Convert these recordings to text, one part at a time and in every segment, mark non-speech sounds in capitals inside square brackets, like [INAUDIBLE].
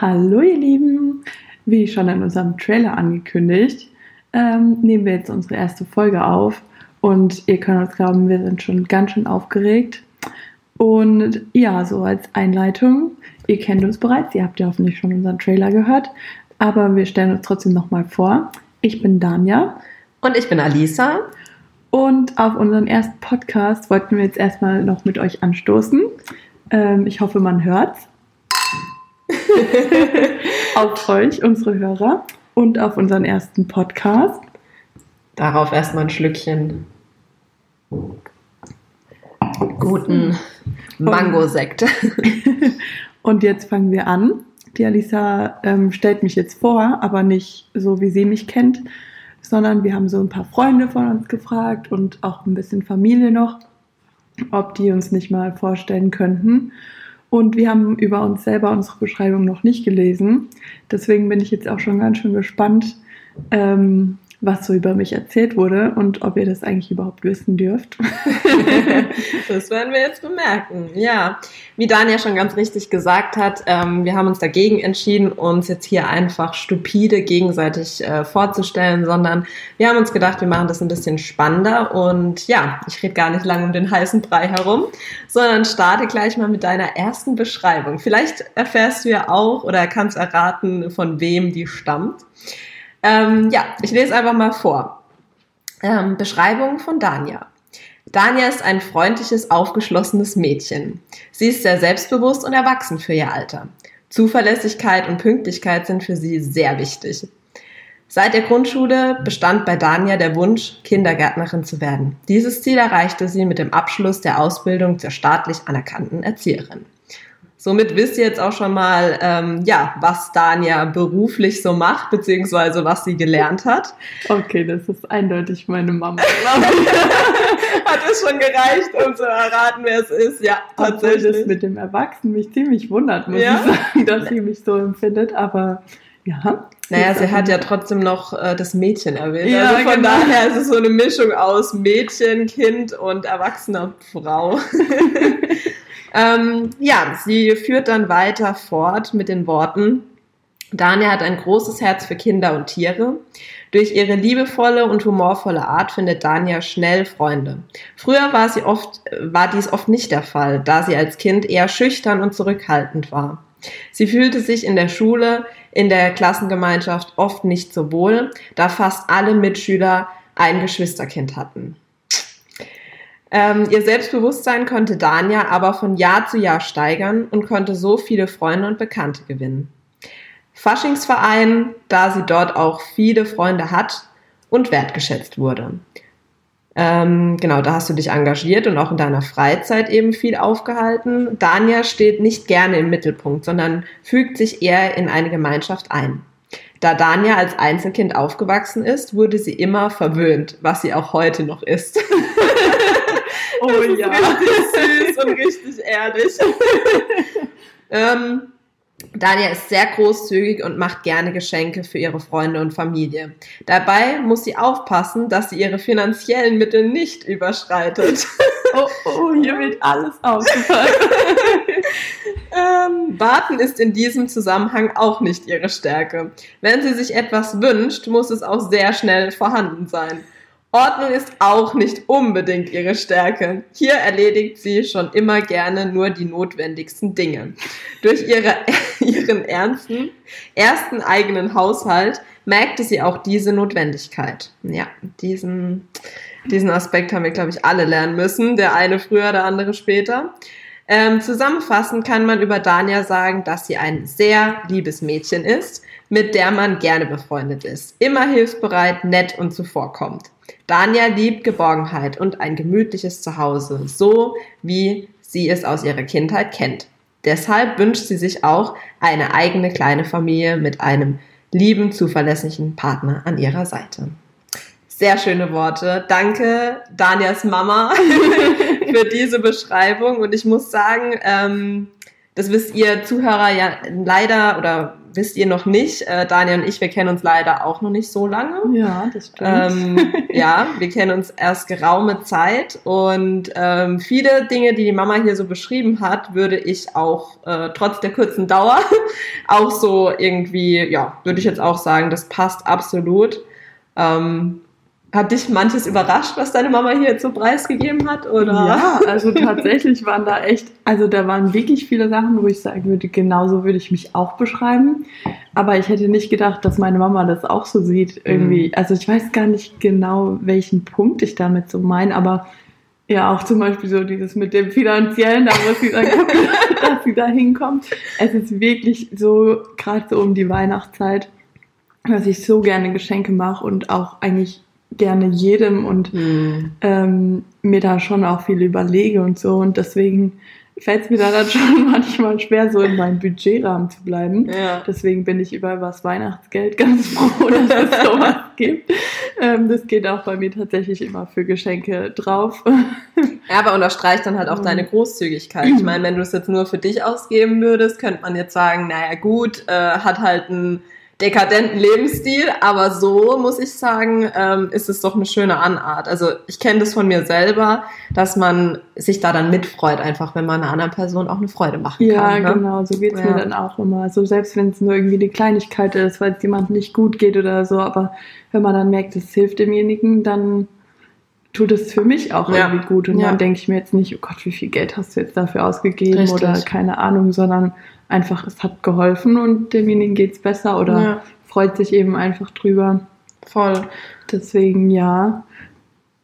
Hallo ihr Lieben! Wie schon in unserem Trailer angekündigt, ähm, nehmen wir jetzt unsere erste Folge auf und ihr könnt uns glauben, wir sind schon ganz schön aufgeregt. Und ja, so als Einleitung, ihr kennt uns bereits, ihr habt ja hoffentlich schon unseren Trailer gehört, aber wir stellen uns trotzdem nochmal vor. Ich bin Danja. Und ich bin Alisa. Und auf unseren ersten Podcast wollten wir jetzt erstmal noch mit euch anstoßen. Ähm, ich hoffe, man hört's. [LAUGHS] auf euch, unsere Hörer, und auf unseren ersten Podcast. Darauf erstmal ein Schlückchen guten Mango-Sekt. [LAUGHS] und jetzt fangen wir an. Die Alisa ähm, stellt mich jetzt vor, aber nicht so, wie sie mich kennt, sondern wir haben so ein paar Freunde von uns gefragt und auch ein bisschen Familie noch, ob die uns nicht mal vorstellen könnten. Und wir haben über uns selber unsere Beschreibung noch nicht gelesen. Deswegen bin ich jetzt auch schon ganz schön gespannt, ähm, was so über mich erzählt wurde und ob ihr das eigentlich überhaupt wissen dürft. [LAUGHS] das werden wir jetzt bemerken. Ja, wie Daniel schon ganz richtig gesagt hat, ähm, wir haben uns dagegen entschieden, uns jetzt hier einfach stupide gegenseitig äh, vorzustellen, sondern wir haben uns gedacht, wir machen das ein bisschen spannender und ja, ich rede gar nicht lange um den heißen Brei herum, sondern starte gleich mal mit deiner ersten Beschreibung. Vielleicht erfährst du ja auch oder kannst erraten, von wem die stammt. Ähm, ja, ich lese einfach mal vor. Ähm, Beschreibung von Dania. Dania ist ein freundliches, aufgeschlossenes Mädchen. Sie ist sehr selbstbewusst und erwachsen für ihr Alter. Zuverlässigkeit und Pünktlichkeit sind für sie sehr wichtig. Seit der Grundschule bestand bei Dania der Wunsch, Kindergärtnerin zu werden. Dieses Ziel erreichte sie mit dem Abschluss der Ausbildung zur staatlich anerkannten Erzieherin. Somit wisst ihr jetzt auch schon mal, ähm, ja, was Dania beruflich so macht, beziehungsweise was sie gelernt hat. Okay, das ist eindeutig meine Mama. [LAUGHS] hat es schon gereicht, um zu erraten, wer es ist? Ja, tatsächlich. Obwohl das mit dem Erwachsenen mich ziemlich wundert, muss ja? ich sagen, dass sie mich so empfindet, aber ja. Naja, sie hat ja trotzdem noch äh, das Mädchen erwähnt. Ja, also von genau. daher ist es so eine Mischung aus Mädchen, Kind und erwachsener Frau. [LAUGHS] Ähm, ja, sie führt dann weiter fort mit den Worten, Dania hat ein großes Herz für Kinder und Tiere. Durch ihre liebevolle und humorvolle Art findet Dania schnell Freunde. Früher war, sie oft, war dies oft nicht der Fall, da sie als Kind eher schüchtern und zurückhaltend war. Sie fühlte sich in der Schule, in der Klassengemeinschaft oft nicht so wohl, da fast alle Mitschüler ein Geschwisterkind hatten. Ähm, ihr Selbstbewusstsein konnte Dania aber von Jahr zu Jahr steigern und konnte so viele Freunde und Bekannte gewinnen. Faschingsverein, da sie dort auch viele Freunde hat und wertgeschätzt wurde. Ähm, genau, da hast du dich engagiert und auch in deiner Freizeit eben viel aufgehalten. Dania steht nicht gerne im Mittelpunkt, sondern fügt sich eher in eine Gemeinschaft ein. Da Dania als Einzelkind aufgewachsen ist, wurde sie immer verwöhnt, was sie auch heute noch ist. [LAUGHS] Oh das ja. Richtig süß und [LAUGHS] richtig ehrlich. [LAUGHS] ähm, Dania ist sehr großzügig und macht gerne Geschenke für ihre Freunde und Familie. Dabei muss sie aufpassen, dass sie ihre finanziellen Mittel nicht überschreitet. [LAUGHS] Oh, oh, hier wird alles aufgefallen. ähm, warten ist in diesem Zusammenhang auch nicht ihre Stärke. Wenn sie sich etwas wünscht, muss es auch sehr schnell vorhanden sein. Ordnung ist auch nicht unbedingt ihre Stärke. Hier erledigt sie schon immer gerne nur die notwendigsten Dinge. Durch ihre, [LAUGHS] ihren ernsten, ersten eigenen Haushalt merkte sie auch diese Notwendigkeit. Ja, diesen, diesen Aspekt haben wir, glaube ich, alle lernen müssen. Der eine früher, der andere später. Ähm, zusammenfassend kann man über Dania sagen, dass sie ein sehr liebes Mädchen ist, mit der man gerne befreundet ist. Immer hilfsbereit, nett und zuvorkommt. Dania liebt Geborgenheit und ein gemütliches Zuhause, so wie sie es aus ihrer Kindheit kennt. Deshalb wünscht sie sich auch eine eigene kleine Familie mit einem lieben, zuverlässigen Partner an ihrer Seite. Sehr schöne Worte. Danke, Danias Mama, [LAUGHS] für diese Beschreibung. Und ich muss sagen, ähm, das wisst ihr Zuhörer ja leider oder wisst ihr noch nicht, äh, Daniel und ich, wir kennen uns leider auch noch nicht so lange. Ja, das stimmt. Ähm, ja, wir kennen uns erst geraume Zeit und ähm, viele Dinge, die die Mama hier so beschrieben hat, würde ich auch äh, trotz der kurzen Dauer [LAUGHS] auch so irgendwie, ja, würde ich jetzt auch sagen, das passt absolut. Ähm, hat dich manches überrascht, was deine Mama hier so preisgegeben hat? Oder? Ja, also tatsächlich waren da echt, also da waren wirklich viele Sachen, wo ich sagen würde, genauso würde ich mich auch beschreiben. Aber ich hätte nicht gedacht, dass meine Mama das auch so sieht irgendwie. Mhm. Also ich weiß gar nicht genau, welchen Punkt ich damit so meine, aber ja, auch zum Beispiel so dieses mit dem finanziellen, da muss sie sagen, [LAUGHS] dass sie da hinkommt. Es ist wirklich so, gerade so um die Weihnachtszeit, dass ich so gerne Geschenke mache und auch eigentlich gerne jedem und mhm. ähm, mir da schon auch viel überlege und so. Und deswegen fällt es mir da dann [LAUGHS] schon manchmal schwer, so in meinem Budgetrahmen zu bleiben. Ja. Deswegen bin ich über das Weihnachtsgeld [LAUGHS] ganz froh, dass es sowas [LAUGHS] gibt. Ähm, das geht auch bei mir tatsächlich immer für Geschenke drauf. Ja, aber unterstreicht dann halt auch deine Großzügigkeit. Ich meine, wenn du es jetzt nur für dich ausgeben würdest, könnte man jetzt sagen, naja gut, äh, hat halt ein dekadenten Lebensstil, aber so muss ich sagen, ähm, ist es doch eine schöne Anart. Also ich kenne das von mir selber, dass man sich da dann mitfreut, einfach wenn man einer anderen Person auch eine Freude machen ja, kann. Ja, ne? genau, so geht's ja. mir dann auch immer. So selbst wenn es nur irgendwie eine Kleinigkeit ist, weil es jemandem nicht gut geht oder so, aber wenn man dann merkt, es hilft demjenigen, dann tut es für mich auch ja. irgendwie gut. Und ja. dann denke ich mir jetzt nicht, oh Gott, wie viel Geld hast du jetzt dafür ausgegeben Richtig. oder keine Ahnung, sondern einfach, es hat geholfen und demjenigen geht es besser oder ja. freut sich eben einfach drüber. Voll. Deswegen ja.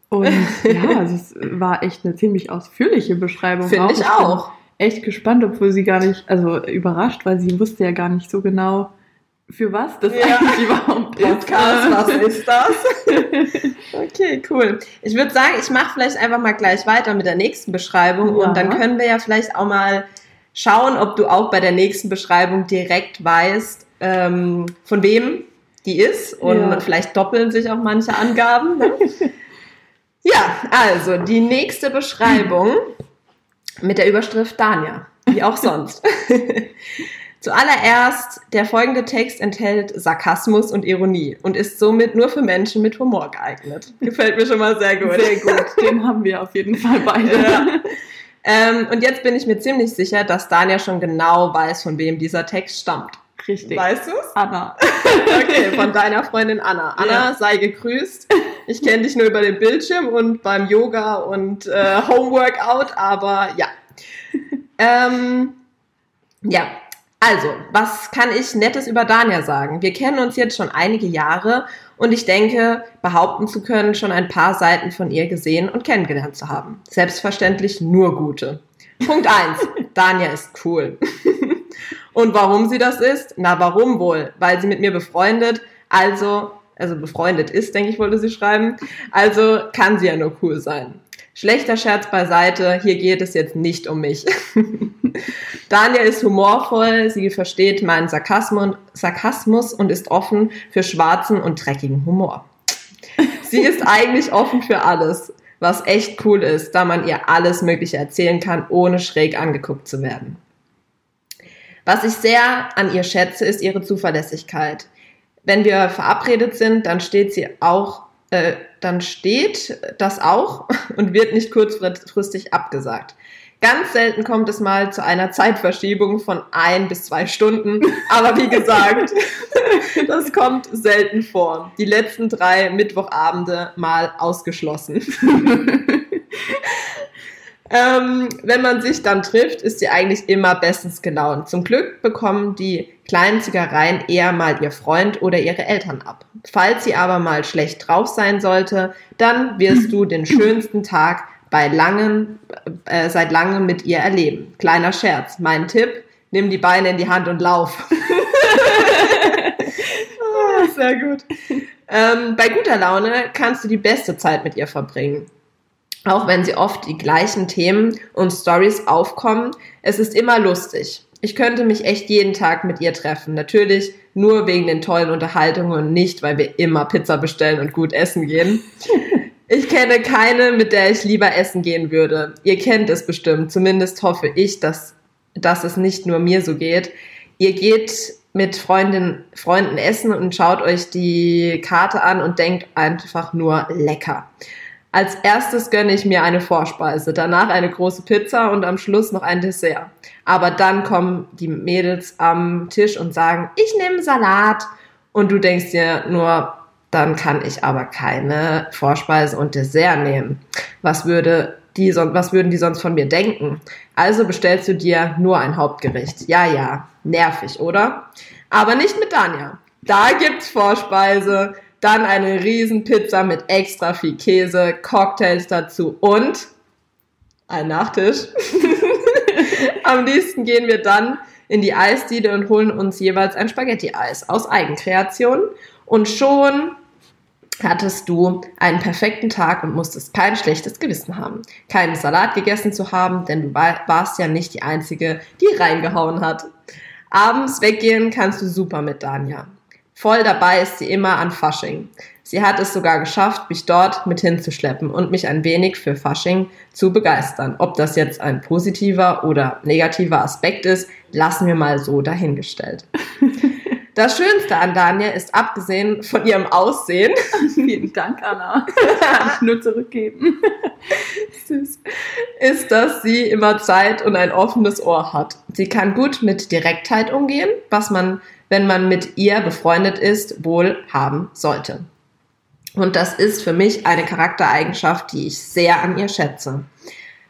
Und ja, [LAUGHS] also es war echt eine ziemlich ausführliche Beschreibung. Finde ich auch. Echt gespannt, obwohl sie gar nicht, also überrascht, weil sie wusste ja gar nicht so genau, für was das ja. eigentlich überhaupt Podcast, ist. was ist das? [LAUGHS] okay, cool. Ich würde sagen, ich mache vielleicht einfach mal gleich weiter mit der nächsten Beschreibung ja. und dann können wir ja vielleicht auch mal schauen, ob du auch bei der nächsten Beschreibung direkt weißt, ähm, von wem die ist und ja. vielleicht doppeln sich auch manche Angaben. Ne? [LAUGHS] ja, also die nächste Beschreibung mit der Überschrift Dania, wie auch sonst. [LAUGHS] Zuallererst, der folgende Text enthält Sarkasmus und Ironie und ist somit nur für Menschen mit Humor geeignet. Gefällt mir schon mal sehr gut. Sehr gut, den haben wir auf jeden Fall beide. Ja. Ähm, und jetzt bin ich mir ziemlich sicher, dass Dania schon genau weiß, von wem dieser Text stammt. Richtig. Weißt du es? Anna. [LAUGHS] okay, von deiner Freundin Anna. Anna, ja. sei gegrüßt. Ich kenne dich nur über den Bildschirm und beim Yoga und äh, Homeworkout, aber ja. [LAUGHS] ähm, ja, also, was kann ich Nettes über Dania sagen? Wir kennen uns jetzt schon einige Jahre und ich denke, behaupten zu können, schon ein paar Seiten von ihr gesehen und kennengelernt zu haben. Selbstverständlich nur gute. Punkt eins: [LAUGHS] Dania ist cool. [LAUGHS] und warum sie das ist? Na, warum wohl? Weil sie mit mir befreundet, also, also befreundet ist, denke ich, wollte sie schreiben. Also kann sie ja nur cool sein. Schlechter Scherz beiseite, hier geht es jetzt nicht um mich. [LAUGHS] Daniel ist humorvoll, sie versteht meinen Sarkasmus und ist offen für schwarzen und dreckigen Humor. Sie ist eigentlich offen für alles, was echt cool ist, da man ihr alles Mögliche erzählen kann, ohne schräg angeguckt zu werden. Was ich sehr an ihr schätze, ist ihre Zuverlässigkeit. Wenn wir verabredet sind, dann steht sie auch äh, dann steht das auch [LAUGHS] und wird nicht kurzfristig abgesagt. Ganz selten kommt es mal zu einer Zeitverschiebung von ein bis zwei Stunden. [LAUGHS] Aber wie gesagt, [LAUGHS] das kommt selten vor. Die letzten drei Mittwochabende mal ausgeschlossen. Ähm, wenn man sich dann trifft, ist sie eigentlich immer bestens gelaunt. Zum Glück bekommen die kleinen Zigareien eher mal ihr Freund oder ihre Eltern ab. Falls sie aber mal schlecht drauf sein sollte, dann wirst du den schönsten Tag bei langem, äh, seit langem mit ihr erleben. Kleiner Scherz. Mein Tipp, nimm die Beine in die Hand und lauf. [LAUGHS] ah, sehr gut. Ähm, bei guter Laune kannst du die beste Zeit mit ihr verbringen auch wenn sie oft die gleichen Themen und Stories aufkommen. Es ist immer lustig. Ich könnte mich echt jeden Tag mit ihr treffen. Natürlich nur wegen den tollen Unterhaltungen und nicht, weil wir immer Pizza bestellen und gut essen gehen. [LAUGHS] Ich kenne keine, mit der ich lieber essen gehen würde. Ihr kennt es bestimmt. Zumindest hoffe ich, dass, dass es nicht nur mir so geht. Ihr geht mit Freundin, Freunden essen und schaut euch die Karte an und denkt einfach nur lecker. Als erstes gönne ich mir eine Vorspeise, danach eine große Pizza und am Schluss noch ein Dessert. Aber dann kommen die Mädels am Tisch und sagen, ich nehme Salat. Und du denkst dir nur, dann kann ich aber keine Vorspeise und Dessert nehmen. Was würde die, was würden die sonst von mir denken? Also bestellst du dir nur ein Hauptgericht. Ja, ja, nervig, oder? Aber nicht mit Danja. Da gibt's Vorspeise, dann eine Riesenpizza mit extra viel Käse, Cocktails dazu und ein Nachtisch. [LAUGHS] Am liebsten gehen wir dann in die Eisdiele und holen uns jeweils ein Spaghetti-Eis aus Eigenkreation. Und schon hattest du einen perfekten Tag und musstest kein schlechtes Gewissen haben. Keinen Salat gegessen zu haben, denn du warst ja nicht die Einzige, die reingehauen hat. Abends weggehen kannst du super mit Danja. Voll dabei ist sie immer an Fasching. Sie hat es sogar geschafft, mich dort mit hinzuschleppen und mich ein wenig für Fasching zu begeistern. Ob das jetzt ein positiver oder negativer Aspekt ist, lassen wir mal so dahingestellt. [LAUGHS] Das Schönste an Daniel ist, abgesehen von ihrem Aussehen, [LAUGHS] vielen Dank, Anna, kann ich nur zurückgeben, [LAUGHS] Süß. ist, dass sie immer Zeit und ein offenes Ohr hat. Sie kann gut mit Direktheit umgehen, was man, wenn man mit ihr befreundet ist, wohl haben sollte. Und das ist für mich eine Charaktereigenschaft, die ich sehr an ihr schätze.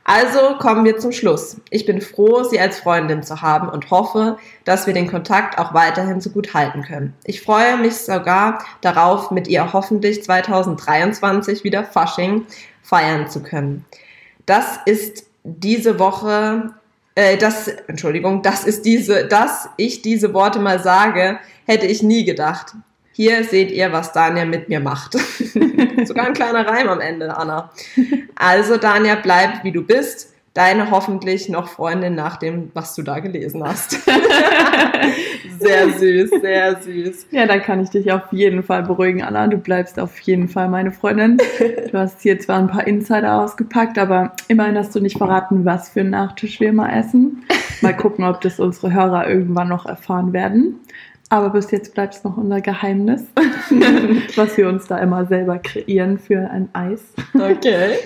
Also kommen wir zum Schluss. Ich bin froh, Sie als Freundin zu haben und hoffe, dass wir den Kontakt auch weiterhin so gut halten können. Ich freue mich sogar darauf, mit ihr hoffentlich 2023 wieder Fasching feiern zu können. Das ist diese Woche, äh, das, Entschuldigung, das ist diese, dass ich diese Worte mal sage, hätte ich nie gedacht. Hier seht ihr, was Daniel mit mir macht. [LAUGHS] Sogar ein kleiner Reim am Ende, Anna. Also, Daniel, bleib wie du bist. Deine hoffentlich noch Freundin nach dem, was du da gelesen hast. [LAUGHS] sehr süß, sehr süß. Ja, da kann ich dich auf jeden Fall beruhigen, Anna. Du bleibst auf jeden Fall meine Freundin. [LAUGHS] Du hast hier zwar ein paar Insider ausgepackt, aber immerhin hast du nicht verraten, was für einen Nachtisch wir mal essen. Mal [LAUGHS] gucken, ob das unsere Hörer irgendwann noch erfahren werden. Aber bis jetzt bleibt es noch unser Geheimnis, was wir uns da immer selber kreieren für ein Eis. Okay.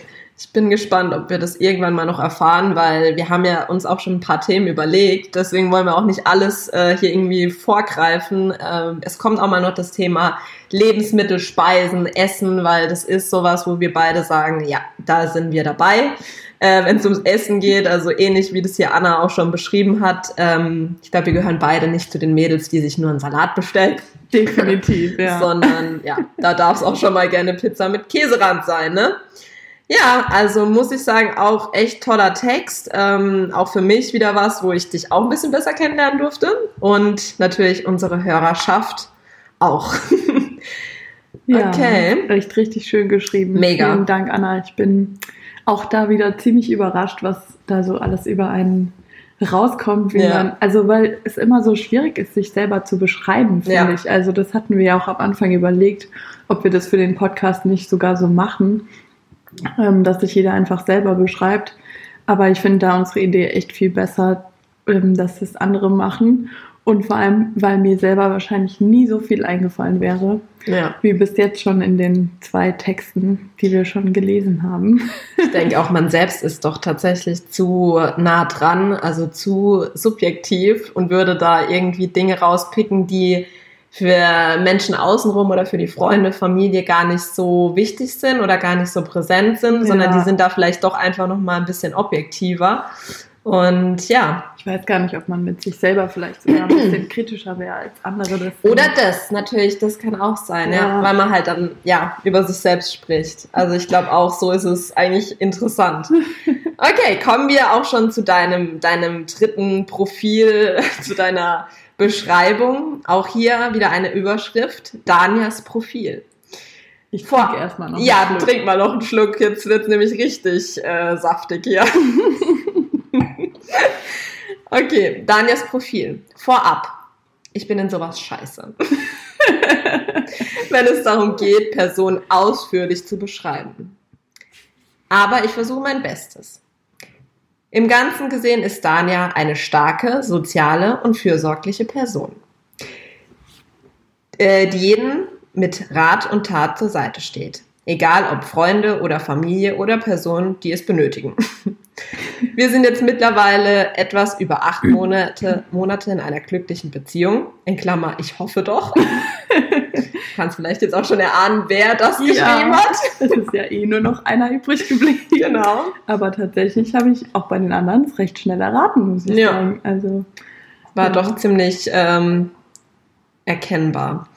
Ich bin gespannt, ob wir das irgendwann mal noch erfahren, weil wir haben ja uns auch schon ein paar Themen überlegt. Deswegen wollen wir auch nicht alles äh, hier irgendwie vorgreifen. Ähm, es kommt auch mal noch das Thema Lebensmittel, Speisen, Essen, weil das ist sowas, wo wir beide sagen, ja, da sind wir dabei äh, wenn es ums Essen geht. Also ähnlich wie das hier Anna auch schon beschrieben hat. Ähm, ich glaube, wir gehören beide nicht zu den Mädels, die sich nur einen Salat bestellen. [LAUGHS] Definitiv, ja. Sondern ja, da darf es auch schon mal gerne Pizza mit Käserand sein, ne? Ja, also muss ich sagen, auch echt toller Text. Ähm, auch für mich wieder was, wo ich dich auch ein bisschen besser kennenlernen durfte. Und natürlich unsere Hörerschaft auch. [LAUGHS] ja, okay. Echt richtig schön geschrieben. Mega. Vielen Dank, Anna. Ich bin auch da wieder ziemlich überrascht, was da so alles über einen rauskommt, wie ja. man, also weil es immer so schwierig ist, sich selber zu beschreiben, finde ja. ich. Also das hatten wir ja auch am Anfang überlegt, ob wir das für den Podcast nicht sogar so machen, ähm, dass sich jeder einfach selber beschreibt. Aber ich finde da unsere Idee echt viel besser, ähm, dass es andere machen und vor allem, weil mir selber wahrscheinlich nie so viel eingefallen wäre, ja. wie bis jetzt schon in den zwei Texten, die wir schon gelesen haben. Ich denke auch, man selbst ist doch tatsächlich zu nah dran, also zu subjektiv und würde da irgendwie Dinge rauspicken, die für Menschen außenrum oder für die Freunde, Familie gar nicht so wichtig sind oder gar nicht so präsent sind, ja. sondern die sind da vielleicht doch einfach noch mal ein bisschen objektiver. Und ja. Ich weiß gar nicht, ob man mit sich selber vielleicht sogar ein bisschen [CLEARS THROAT] kritischer wäre als andere. Das Oder das, natürlich, das kann auch sein, ja. ja. weil man halt dann ja über sich selbst spricht. Also ich glaube auch, so ist es eigentlich interessant. [LAUGHS] Okay, kommen wir auch schon zu deinem, deinem dritten Profil, [LAUGHS] zu deiner Beschreibung. Auch hier wieder eine Überschrift, Danias Profil. Ich trinke erstmal noch. Ja, trink mal noch einen Schluck. Jetzt wird es nämlich richtig äh, saftig hier. [LAUGHS] okay, Daniels Profil. Vorab. Ich bin in sowas scheiße. [LAUGHS] Wenn es darum geht, Personen ausführlich zu beschreiben. Aber ich versuche mein Bestes. Im Ganzen gesehen ist Dania eine starke, soziale und fürsorgliche Person, äh, die jeden mit Rat und Tat zur Seite steht. Egal ob Freunde oder Familie oder Personen, die es benötigen. [LAUGHS] Wir sind jetzt mittlerweile etwas über acht Monate, Monate in einer glücklichen Beziehung. In Klammer, ich hoffe doch. [LAUGHS] Kannst vielleicht jetzt auch schon erahnen, wer das geschrieben Ja. hat. [LAUGHS] Es ist ja eh nur noch einer übrig geblieben. Genau. Aber tatsächlich habe ich auch bei den anderen es recht schnell erraten, muss ich Ja. sagen. Also, War Ja. doch ziemlich ähm, erkennbar.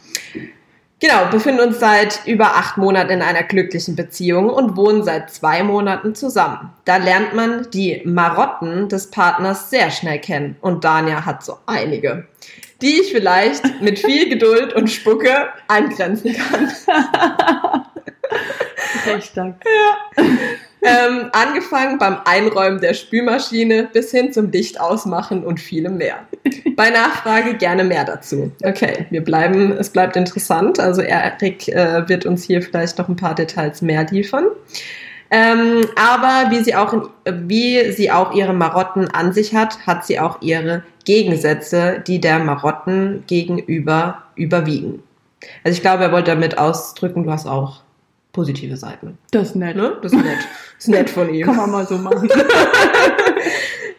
Genau, befinden uns seit über acht Monaten in einer glücklichen Beziehung und wohnen seit zwei Monaten zusammen. Da lernt man die Marotten des Partners sehr schnell kennen und Dania hat so einige, die ich vielleicht mit viel Geduld und Spucke eingrenzen kann. [LAUGHS] recht stark. Ähm, angefangen beim Einräumen der Spülmaschine bis hin zum Licht ausmachen und vielem mehr. Bei Nachfrage gerne mehr dazu. Okay, wir bleiben, es bleibt interessant. Also Erik äh, wird uns hier vielleicht noch ein paar Details mehr liefern. Ähm, aber wie sie, auch in, wie sie auch ihre Marotten an sich hat, hat sie auch ihre Gegensätze, die der Marotten gegenüber überwiegen. Also ich glaube, er wollte damit ausdrücken, du hast auch positive Seiten. Das ist nett. Ne? Das ist nett. Das ist nett von ihm. Kann man mal so machen. [LAUGHS]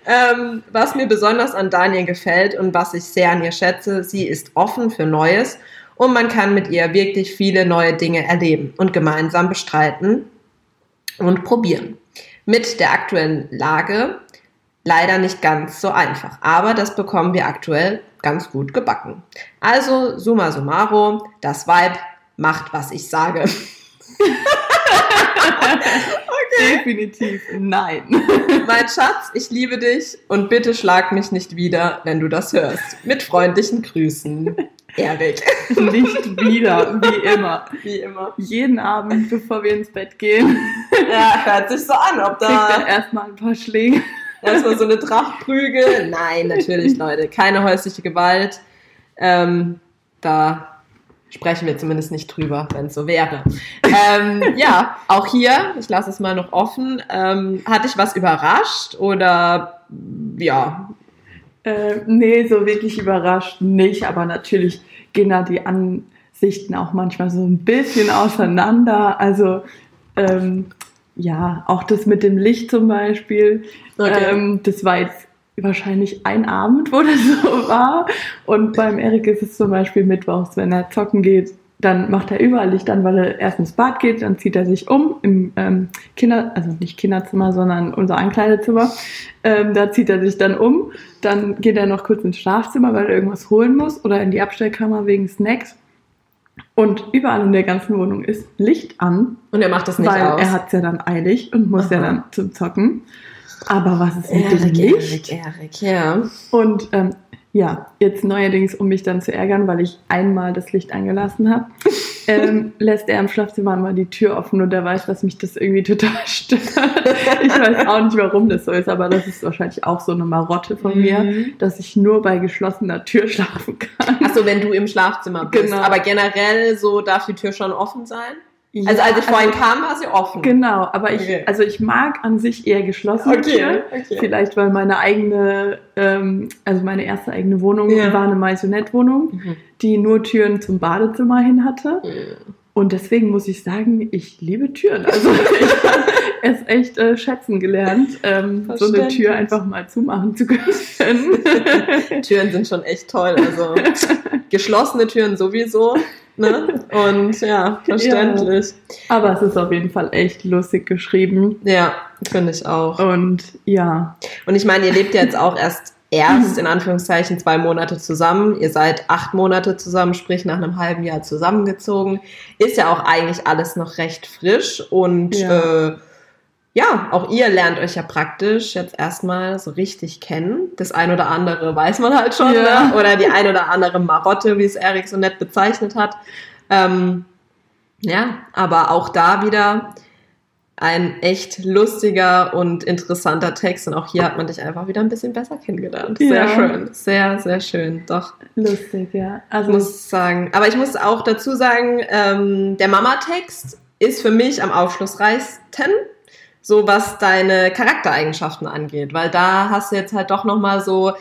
Ähm, was mir besonders an Daniel gefällt und was ich sehr an ihr schätze, sie ist offen für Neues und man kann mit ihr wirklich viele neue Dinge erleben und gemeinsam bestreiten und probieren. Mit der aktuellen Lage leider nicht ganz so einfach, aber das bekommen wir aktuell ganz gut gebacken. Also summa summarum, das Vibe macht, was ich sage. [LAUGHS] Definitiv nein. Mein Schatz, ich liebe dich und bitte schlag mich nicht wieder, wenn du das hörst. Mit freundlichen Grüßen. Erik. [LAUGHS] Nicht wieder, wie immer. Wie immer. Jeden Abend, bevor wir ins Bett gehen, Ja, hört sich so an, ob kriegt da erstmal ein paar Schläge. erstmal so eine Trachtprügel. Nein, natürlich, [LAUGHS] Leute. Keine häusliche Gewalt. Ähm, da sprechen wir zumindest nicht drüber, wenn es so wäre. Ähm, ja, auch hier, ich lasse es mal noch offen. Ähm, hat dich was überrascht oder ja, Äh, nee, so wirklich überrascht nicht, aber natürlich gehen da die Ansichten auch manchmal so ein bisschen auseinander. Also ähm, ja, auch das mit dem Licht zum Beispiel, Okay. ähm, das war jetzt wahrscheinlich ein Abend, wo das [LAUGHS] so war. Und beim Erik ist es zum Beispiel mittwochs, wenn er zocken geht, dann macht er überall Licht an, weil er erst ins Bad geht, dann zieht er sich um im ähm, Kinder, also nicht Kinderzimmer, sondern unser Ankleidezimmer. Ähm, da zieht er sich dann um, dann geht er noch kurz ins Schlafzimmer, weil er irgendwas holen muss oder in die Abstellkammer wegen Snacks. Und überall in der ganzen Wohnung ist Licht an, und er macht das nicht weil aus. er hat es ja dann eilig und muss ja Aha. dann zum Zocken. Aber was ist mit dem Erik, Licht? Erik, Erik, ja. Und ähm, ja, jetzt neuerdings, um mich dann zu ärgern, weil ich einmal das Licht angelassen habe, [LAUGHS] ähm, lässt er im Schlafzimmer mal die Tür offen und er weiß, dass mich das irgendwie total [LAUGHS] stört. Ich weiß auch nicht, warum das so ist, aber das ist wahrscheinlich auch so eine Marotte von mir, Mhm. dass ich nur bei geschlossener Tür schlafen kann. Achso, wenn du im Schlafzimmer bist. Genau. Aber generell so darf die Tür schon offen sein. Also Ja, als ich vorhin kam, war sie offen. Genau, aber ich, Okay. also ich mag an sich eher geschlossene Türen. okay. Vielleicht, weil meine eigene, ähm, also meine erste eigene Wohnung Ja. war eine Maisonette-Wohnung, Mhm. die nur Türen zum Badezimmer hin hatte. Mhm. Und deswegen muss ich sagen, ich liebe Türen. Also [LAUGHS] ich habe es echt äh, schätzen gelernt, ähm, so eine. Tür einfach mal zumachen zu können. [LAUGHS] Türen sind schon echt toll. Also [LAUGHS] geschlossene Türen sowieso. Ne? Und ja, verständlich. Aber es ist auf jeden Fall echt lustig geschrieben. Ja, finde ich auch. Und ja, Und ich meine, ihr lebt ja jetzt auch erst erst in Anführungszeichen zwei Monate zusammen. Ihr seid acht Monate zusammen, sprich nach einem halben Jahr zusammengezogen. Ist ja auch eigentlich alles noch recht frisch und Ja. äh, ja, auch ihr lernt euch ja praktisch jetzt erstmal so richtig kennen. Das ein oder andere weiß man halt schon, Ja. ne? oder die ein oder andere Marotte, wie es Erik so nett bezeichnet hat. Ähm, ja, aber auch da wieder ein echt lustiger und interessanter Text und auch hier hat man dich einfach wieder ein bisschen besser kennengelernt. Sehr Ja. schön, sehr, sehr schön, doch. lustig, ja. Also muss sagen, aber ich muss auch dazu sagen, ähm, der Mama-Text ist für mich am aufschlussreichsten. So was deine Charaktereigenschaften angeht, weil da hast du jetzt halt doch noch mal so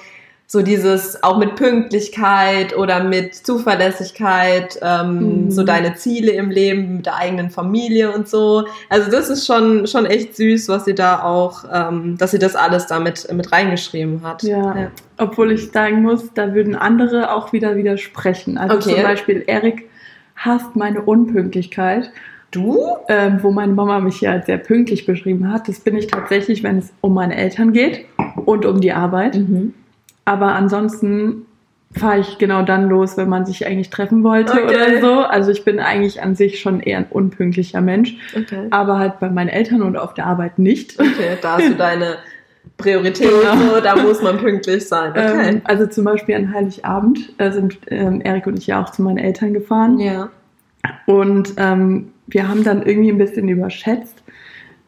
so dieses auch mit Pünktlichkeit oder mit Zuverlässigkeit, ähm, mhm. so deine Ziele im Leben mit der eigenen Familie und so. Also das ist schon schon echt süß, was sie da auch, ähm, dass sie das alles damit mit reingeschrieben hat. Ja. ja. Obwohl ich sagen muss, da würden andere auch wieder widersprechen. Also okay. zum Beispiel Erik hasst meine Unpünktlichkeit. Du? Ähm, wo meine Mama mich ja sehr pünktlich beschrieben hat. Das bin ich tatsächlich, wenn es um meine Eltern geht und um die Arbeit. Mhm. Aber ansonsten fahre ich genau dann los, wenn man sich eigentlich treffen wollte okay. oder so. Also ich bin eigentlich an sich schon eher ein unpünktlicher Mensch, okay. aber halt bei meinen Eltern und auf der Arbeit nicht. Okay, da hast du [LAUGHS] deine Priorität, genau. da muss man pünktlich sein. Okay. Ähm, also zum Beispiel an Heiligabend äh, sind ähm, Erik und ich ja auch zu meinen Eltern gefahren. Ja. Und ähm, wir haben dann irgendwie ein bisschen überschätzt,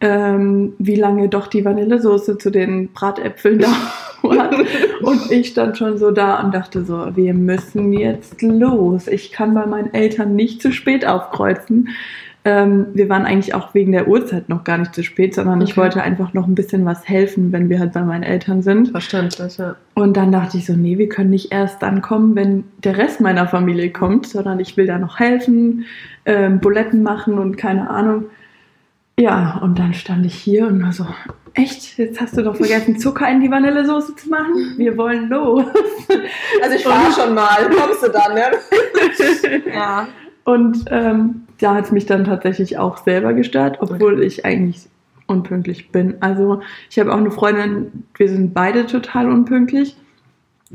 ähm, wie lange doch die Vanillesoße zu den Bratäpfeln [LAUGHS] dauert. und ich stand schon so da und dachte so, wir müssen jetzt los. Ich kann bei meinen Eltern nicht zu spät aufkreuzen. Ähm, wir waren eigentlich auch wegen der Uhrzeit noch gar nicht zu spät, sondern okay. ich wollte einfach noch ein bisschen was helfen, wenn wir halt bei meinen Eltern sind. Verständlich, ja. Und dann dachte ich so, nee, wir können nicht erst dann kommen, wenn der Rest meiner Familie kommt, sondern ich will da noch helfen, ähm, Buletten machen und keine Ahnung. Ja, und dann stand ich hier und war so, echt, jetzt hast du doch vergessen, [LAUGHS] Zucker in die Vanillesoße zu machen? Wir wollen los. Also ich war schon mal, kommst du dann, ne? [LAUGHS] ja. Und ähm, da hat es mich dann tatsächlich auch selber gestört, obwohl okay. ich eigentlich unpünktlich bin. Also ich habe auch eine Freundin, wir sind beide total unpünktlich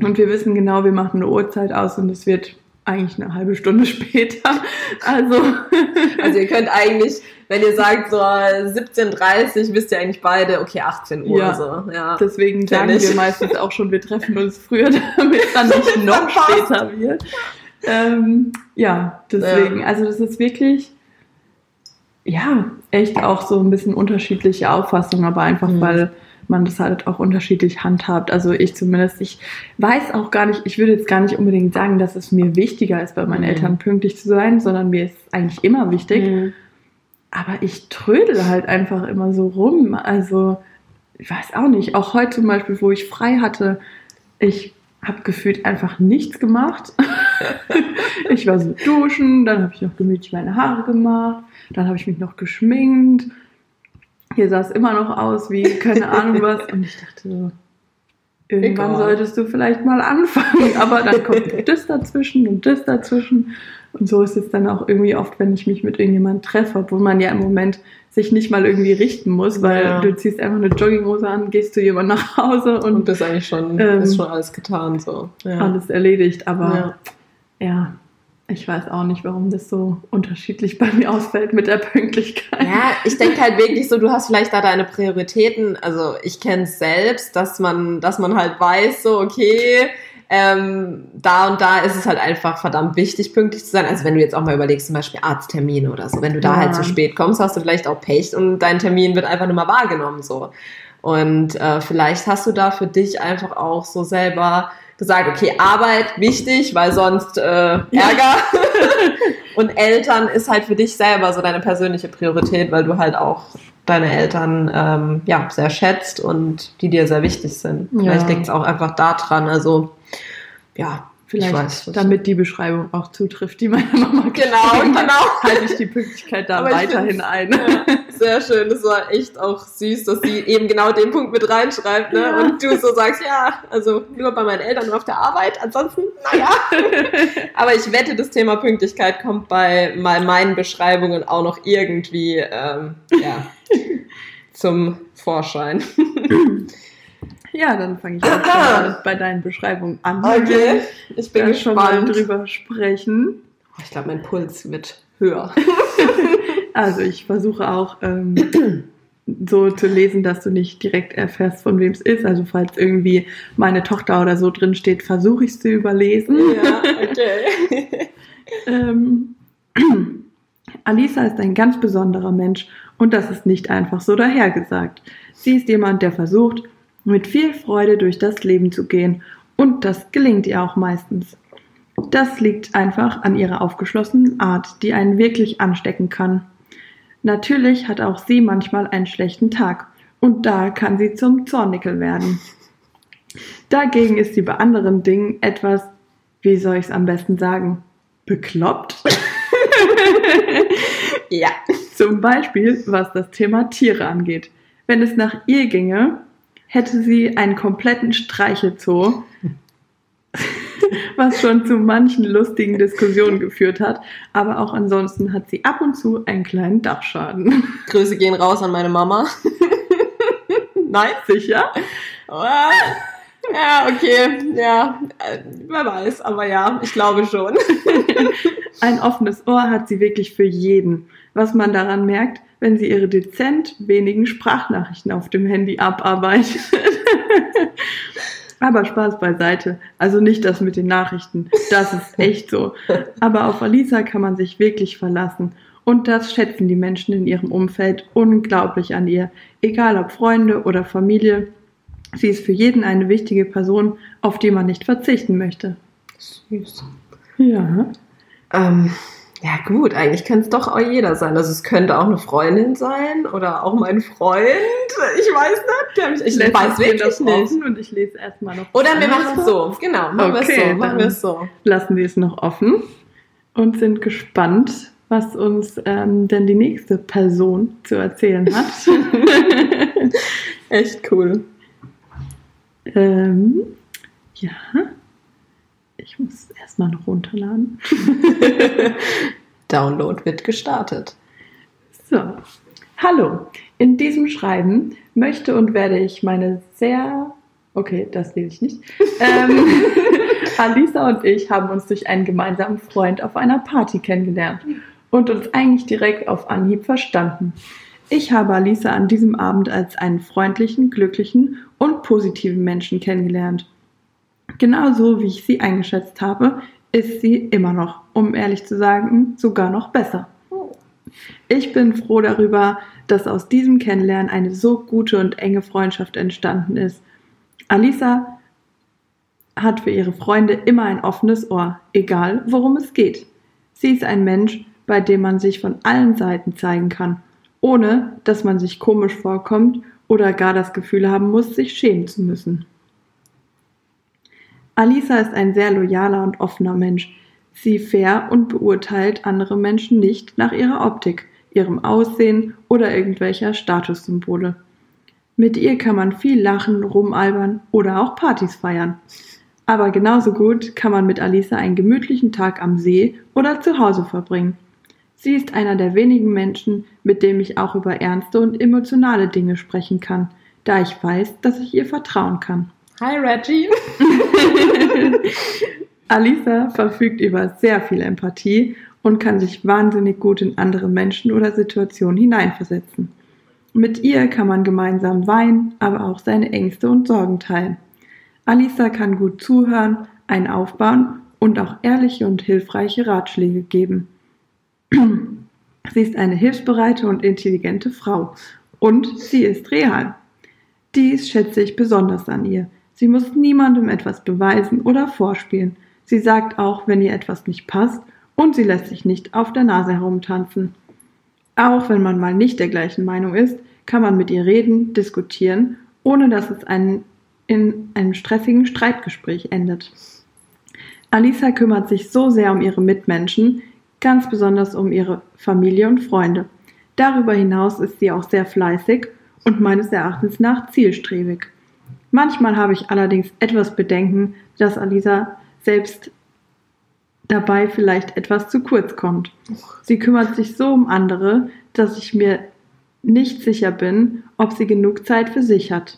und wir wissen genau, wir machen eine Uhrzeit aus und es wird eigentlich eine halbe Stunde [LAUGHS] später. Also, [LAUGHS] also ihr könnt eigentlich wenn ihr sagt so 17.30 wisst ihr eigentlich beide, okay, 18 Uhr ja, so. Ja, deswegen sagen wir meistens auch schon, wir treffen uns früher, [LAUGHS] damit es dann nicht noch später wird. Ähm, ja, deswegen, ja. also das ist wirklich, ja, echt auch so ein bisschen unterschiedliche Auffassung, aber einfach mhm. weil man das halt auch unterschiedlich handhabt. Also ich zumindest, ich weiß auch gar nicht, ich würde jetzt gar nicht unbedingt sagen, dass es mir wichtiger ist, bei meinen mhm. Eltern pünktlich zu sein, sondern mir ist eigentlich immer wichtig. Mhm. Aber ich trödel halt einfach immer so rum. Also, ich weiß auch nicht. Auch heute zum Beispiel, wo ich frei hatte, ich habe gefühlt einfach nichts gemacht. [LAUGHS] ich war so duschen, dann habe ich noch gemütlich meine Haare gemacht, dann habe ich mich noch geschminkt. Hier sah es immer noch aus wie keine Ahnung [LAUGHS] was. Und ich dachte so, irgendwann Egal. solltest du vielleicht mal anfangen. [LAUGHS] Aber dann kommt das dazwischen und das dazwischen. Und so ist es dann auch irgendwie oft, wenn ich mich mit irgendjemandem treffe, obwohl man ja im Moment sich nicht mal irgendwie richten muss, weil ja. du ziehst einfach eine Jogginghose an, gehst zu jemandem nach Hause und, und bist eigentlich schon, ähm, ist schon alles getan, so. Ja. Alles erledigt, aber ja. ja. ich weiß auch nicht, warum das so unterschiedlich bei mir ausfällt mit der Pünktlichkeit. Ja, ich denke halt wirklich so, du hast vielleicht da deine Prioritäten. Also ich kenne es selbst, dass man, dass man halt weiß, so okay, ähm, da und da ist es halt einfach verdammt wichtig, pünktlich zu sein. Also wenn du jetzt auch mal überlegst, zum Beispiel Arzttermine oder so, wenn du da halt ja. halt zu spät kommst, hast du vielleicht auch Pech und dein Termin wird einfach nur mal wahrgenommen so. Und äh, vielleicht hast du da für dich einfach auch so selber gesagt, okay, Arbeit wichtig, weil sonst äh, [LAUGHS] Ärger. [LAUGHS] und Eltern ist halt für dich selber so deine persönliche Priorität, weil du halt auch deine Eltern ähm, ja sehr schätzt und die dir sehr wichtig sind. Vielleicht liegt es auch einfach daran. Also ja, Vielleicht, weiß, damit die Beschreibung auch zutrifft, die meine Mama Genau, genau. Halte ich die Pünktlichkeit da Aber weiterhin ein. Ja, [LAUGHS] sehr schön. Das war echt auch süß, dass sie eben genau den Punkt mit reinschreibt. Ne? Ja. Und du so sagst, ja, also nur bei meinen Eltern nur auf der Arbeit. Ansonsten, naja. [LAUGHS] Aber ich wette, das Thema Pünktlichkeit kommt bei meinen Beschreibungen auch noch irgendwie ähm, ja, [LAUGHS] zum Vorschein. Ja, dann fange ich mal bei deinen Beschreibungen an. Okay, ich bin gespannt. schon mal drüber sprechen. Oh, ich glaube, mein Puls wird höher. [LAUGHS] also ich versuche auch ähm, so zu lesen, dass du nicht direkt erfährst, von wem es ist. Also falls irgendwie meine Tochter oder so drin steht, versuche ich es zu überlesen. Ja, okay. [LAUGHS] ähm, [CLEARS THROAT] Alisa ist ein ganz besonderer Mensch und das ist nicht einfach so dahergesagt. Sie ist jemand, der versucht, mit viel Freude durch das Leben zu gehen. Und das gelingt ihr auch meistens. Das liegt einfach an ihrer aufgeschlossenen Art, die einen wirklich anstecken kann. Natürlich hat auch sie manchmal einen schlechten Tag und da kann sie zum Zornickel werden. Dagegen ist sie bei anderen Dingen etwas, wie soll ich es am besten sagen, bekloppt. [LAUGHS] Ja. Zum Beispiel, was das Thema Tiere angeht. Wenn es nach ihr ginge, hätte sie einen kompletten Streichelzoo, [LAUGHS] was schon zu manchen lustigen Diskussionen geführt hat. Aber auch ansonsten hat sie ab und zu einen kleinen Dachschaden. [LAUGHS] Grüße gehen raus an meine Mama. [LAUGHS] Nein? Sicher? Ah, Ja, okay. Ja, wer weiß, aber ja, ich glaube schon. Ein offenes Ohr hat sie wirklich für jeden. Was man daran merkt, wenn sie ihre dezent wenigen Sprachnachrichten auf dem Handy abarbeitet. [LAUGHS] Aber Spaß beiseite. Also nicht das mit den Nachrichten. Das ist echt so. Aber auf Alisa kann man sich wirklich verlassen. Und das schätzen die Menschen in ihrem Umfeld unglaublich an ihr. Egal ob Freunde oder Familie. Sie ist für jeden eine wichtige Person, auf die man nicht verzichten möchte. Süß. Ja. Ähm, ja gut, eigentlich könnte es doch auch jeder sein. Also es könnte auch eine Freundin sein oder auch mein Freund. Ich weiß nicht. Ich Lässt weiß wirklich nicht. Und ich lese erstmal noch. Oder wir machen es so. Genau, machen wir es Okay, so. Machen wir so. lassen wir es noch offen und sind gespannt, was uns ähm, denn die nächste Person zu erzählen hat. [LAUGHS] Echt cool. ähm, ja, ich muss erstmal noch runterladen. [LAUGHS] Download wird gestartet. So, hallo. In diesem Schreiben möchte und werde ich meine sehr, okay, das lese ich nicht. Ähm, [LAUGHS] Alisa und ich haben uns durch einen gemeinsamen Freund auf einer Party kennengelernt und uns eigentlich direkt auf Anhieb verstanden. Ich habe Alisa an diesem Abend als einen freundlichen, glücklichen und positiven Menschen kennengelernt. Genauso wie ich sie eingeschätzt habe, ist sie immer noch, um ehrlich zu sagen, sogar noch besser. Ich bin froh darüber, dass aus diesem Kennenlernen eine so gute und enge Freundschaft entstanden ist. Alisa hat für ihre Freunde immer ein offenes Ohr, egal worum es geht. Sie ist ein Mensch, bei dem man sich von allen Seiten zeigen kann, ohne dass man sich komisch vorkommt oder gar das Gefühl haben muss, sich schämen zu müssen. Alisa ist ein sehr loyaler und offener Mensch. Sie fair und beurteilt andere Menschen nicht nach ihrer Optik, ihrem Aussehen oder irgendwelcher Statussymbole. Mit ihr kann man viel lachen, rumalbern oder auch Partys feiern. Aber genauso gut kann man mit Alisa einen gemütlichen Tag am See oder zu Hause verbringen. Sie ist einer der wenigen Menschen, mit dem ich auch über ernste und emotionale Dinge sprechen kann, da ich weiß, dass ich ihr vertrauen kann. Hi Reggie. [LAUGHS] Alisa verfügt über sehr viel Empathie und kann sich wahnsinnig gut in andere Menschen oder Situationen hineinversetzen. Mit ihr kann man gemeinsam weinen, aber auch seine Ängste und Sorgen teilen. Alisa kann gut zuhören, einen aufbauen und auch ehrliche und hilfreiche Ratschläge geben. [CLEARS THROAT] Sie ist eine hilfsbereite und intelligente Frau und sie ist real. Dies schätze ich besonders an ihr. Sie muss niemandem etwas beweisen oder vorspielen. Sie sagt auch, wenn ihr etwas nicht passt und sie lässt sich nicht auf der Nase herumtanzen. Auch wenn man mal nicht der gleichen Meinung ist, kann man mit ihr reden, diskutieren, ohne dass es einen, in einem stressigen Streitgespräch endet. Alisa kümmert sich so sehr um ihre Mitmenschen, ganz besonders um ihre Familie und Freunde. Darüber hinaus ist sie auch sehr fleißig und meines Erachtens nach zielstrebig. Manchmal habe ich allerdings etwas Bedenken, dass Alisa selbst dabei vielleicht etwas zu kurz kommt. Sie kümmert sich so um andere, dass ich mir nicht sicher bin, ob sie genug Zeit für sich hat.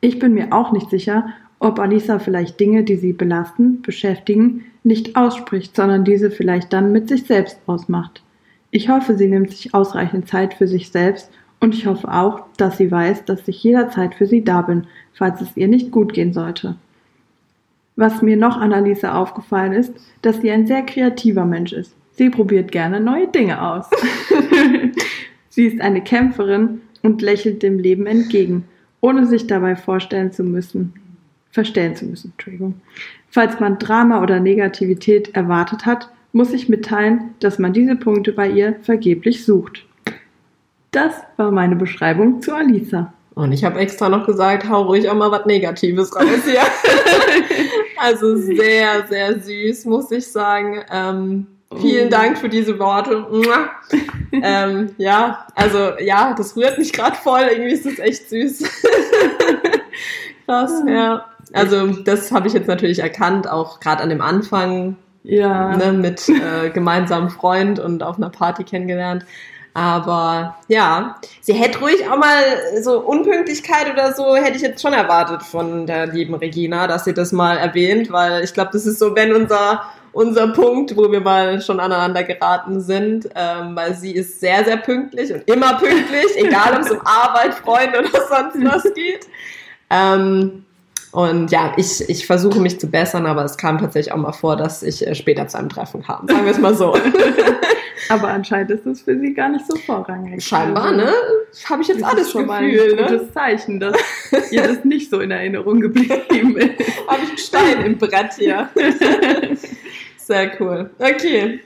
Ich bin mir auch nicht sicher, ob Alisa vielleicht Dinge, die sie belasten, beschäftigen, nicht ausspricht, sondern diese vielleicht dann mit sich selbst ausmacht. Ich hoffe, sie nimmt sich ausreichend Zeit für sich selbst und ich hoffe auch, dass sie weiß, dass ich jederzeit für sie da bin, falls es ihr nicht gut gehen sollte. Was mir noch an Alisa aufgefallen ist, dass sie ein sehr kreativer Mensch ist. Sie probiert gerne neue Dinge aus. [LAUGHS] sie ist eine Kämpferin und lächelt dem Leben entgegen, ohne sich dabei vorstellen zu müssen, verstellen zu müssen. Entschuldigung. Falls man Drama oder Negativität erwartet hat, muss ich mitteilen, dass man diese Punkte bei ihr vergeblich sucht. Das war meine Beschreibung zu Alisa. Und ich habe extra noch gesagt, hau ruhig auch mal was Negatives raus hier. [LAUGHS] also sehr, sehr süß, muss ich sagen. Ähm, vielen oh. Dank für diese Worte. ähm, ja, also ja, das rührt mich gerade voll. Irgendwie ist das echt süß. [LAUGHS] Krass, ja. Also das habe ich jetzt natürlich erkannt, auch gerade an dem Anfang. Ja. Ne, mit äh, gemeinsamen Freund und auf einer Party kennengelernt. Aber ja, sie hätte ruhig auch mal so Unpünktlichkeit oder so, hätte ich jetzt schon erwartet von der lieben Regina, dass sie das mal erwähnt, weil ich glaube, das ist so, wenn unser, unser Punkt, wo wir mal schon aneinander geraten sind, ähm, weil sie ist sehr, sehr pünktlich und immer pünktlich, egal ob es um [LAUGHS] Arbeit, Freunde oder sonst was geht. Ähm, und ja, ich, ich versuche mich zu bessern, aber es kam tatsächlich auch mal vor, dass ich äh, später zu einem Treffen kam. Sagen wir es mal so. [LAUGHS] aber anscheinend ist es für sie gar nicht so vorrangig. Scheinbar, also, ne? Habe ich jetzt das alles ist schon Gefühl, mal ein ne? gutes Zeichen, dass ihr das nicht so in Erinnerung geblieben ist. [LAUGHS] Habe ich einen Stein im Brett hier. [LAUGHS] Sehr cool. Okay.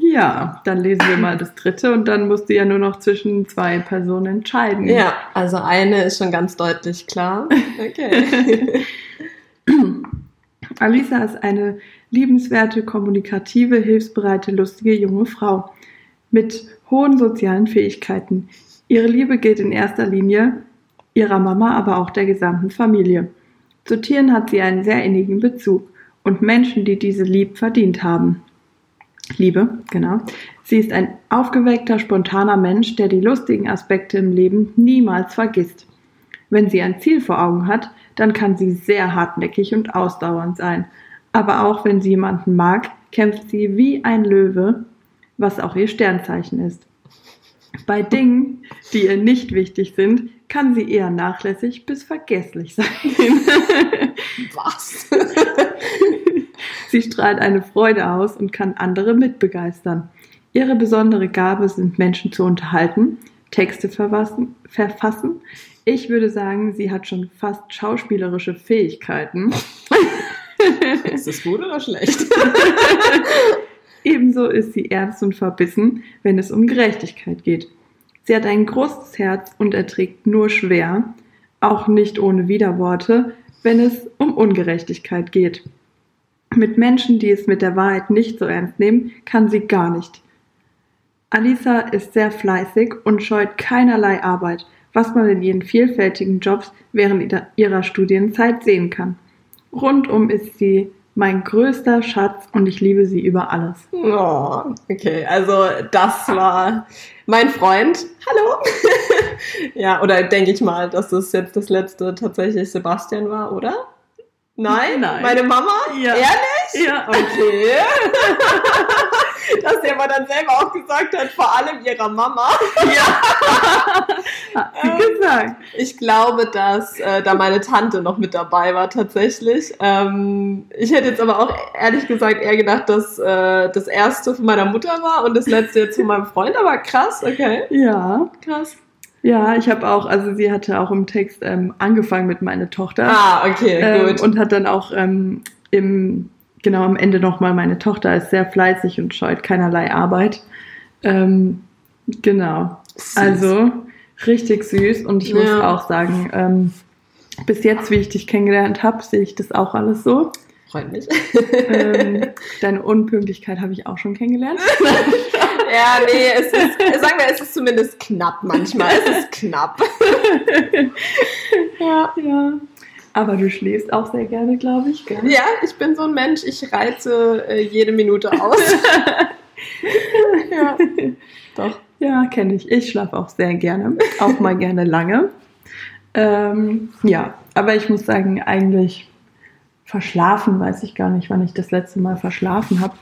Ja, dann lesen wir mal das dritte und dann musst du ja nur noch zwischen zwei Personen entscheiden. Ja, also eine ist schon ganz deutlich klar. Okay. [CLEARS THROAT] Alisa ist eine liebenswerte, kommunikative, hilfsbereite, lustige junge Frau mit hohen sozialen Fähigkeiten. Ihre Liebe gilt in erster Linie ihrer Mama, aber auch der gesamten Familie. Zu Tieren hat sie einen sehr innigen Bezug und Menschen, die diese lieb verdient haben. Liebe, genau. Sie ist ein aufgeweckter, spontaner Mensch, der die lustigen Aspekte im Leben niemals vergisst. Wenn sie ein Ziel vor Augen hat, dann kann sie sehr hartnäckig und ausdauernd sein. Aber auch wenn sie jemanden mag, kämpft sie wie ein Löwe, was auch ihr Sternzeichen ist. Bei Dingen, die ihr nicht wichtig sind, kann sie eher nachlässig bis vergesslich sein. Was? [LAUGHS] [LAUGHS] Sie strahlt eine Freude aus und kann andere mitbegeistern. Ihre besondere Gabe sind Menschen zu unterhalten, Texte verfassen. Ich würde sagen, sie hat schon fast schauspielerische Fähigkeiten. [LAUGHS] Ist das gut oder schlecht? [LAUGHS] Ebenso ist sie ernst und verbissen, wenn es um Gerechtigkeit geht. Sie hat ein großes Herz und erträgt nur schwer, auch nicht ohne Widerworte, wenn es um Ungerechtigkeit geht. Mit Menschen, die es mit der Wahrheit nicht so ernst nehmen, kann sie gar nicht. Alisa ist sehr fleißig und scheut keinerlei Arbeit, was man in ihren vielfältigen Jobs während ihrer Studienzeit sehen kann. Rundum ist sie mein größter Schatz und ich liebe sie über alles. Oh, okay, also das war mein Freund. Hallo. [LAUGHS] ja, oder denke ich mal, dass das jetzt das letzte tatsächlich Sebastian war, oder? Nein? Nein. Meine Mama? Ja. Ehrlich? Ja. Okay. [LAUGHS] Dass sie aber dann selber auch gesagt hat, vor allem ihrer Mama. Ja. [LAUGHS] Hat sie ähm, gesagt. Ich glaube, dass äh, da meine Tante noch mit dabei war tatsächlich. Ähm, ich hätte jetzt aber auch ehrlich gesagt eher gedacht, dass äh, das erste von meiner Mutter war und das letzte jetzt von meinem Freund, aber krass, okay. Ja. Krass. Ja, ich habe auch, also sie hatte auch im Text ähm, angefangen mit meiner Tochter. Ah, okay, ähm, gut. Und hat dann auch ähm, im, genau am Ende nochmal, meine Tochter ist sehr fleißig und scheut keinerlei Arbeit. Ähm, genau. Süß. Also richtig süß und ich ja. muss auch sagen, ähm, bis jetzt, wie ich dich kennengelernt habe, sehe ich das auch alles so. Freut mich. ähm, [LAUGHS] deine Unpünktlichkeit habe ich auch schon kennengelernt. [LAUGHS] ja, nee, es ist, sagen wir, es ist zumindest knapp manchmal. Es ist knapp. [LAUGHS] ja, ja. Aber du schläfst auch sehr gerne, glaube ich. Gell? Ja, ich bin so ein Mensch, ich reize äh, jede Minute aus. ja, doch. Ja, kenne ich. Ich schlafe auch sehr gerne. Auch mal gerne lange. Ähm, ja, aber ich muss sagen, eigentlich verschlafen, weiß ich gar nicht, wann ich das letzte Mal verschlafen habe.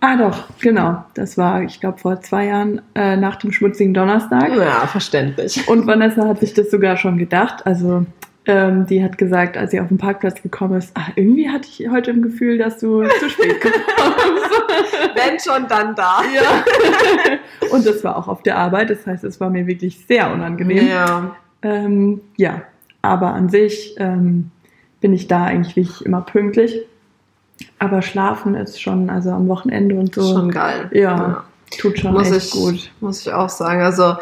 Ah doch, genau. Das war, ich glaube, vor zwei Jahren äh, nach dem schmutzigen Donnerstag. Ja, verständlich. Und Vanessa hat sich das sogar schon gedacht. Also ähm, die hat gesagt, als sie auf den Parkplatz gekommen ist, ach, irgendwie hatte ich heute im Gefühl, dass du zu spät kommst. [LAUGHS] Wenn schon, dann da. Ja. [LAUGHS] Und das war auch auf der Arbeit. Das heißt, es war mir wirklich sehr unangenehm. Ja. Ähm, ja, aber an sich ähm, bin ich da eigentlich wirklich immer pünktlich. Aber schlafen ist schon, also am Wochenende und so. Schon geil. Ja, ja. tut schon muss echt ich, gut. Muss ich auch sagen. Also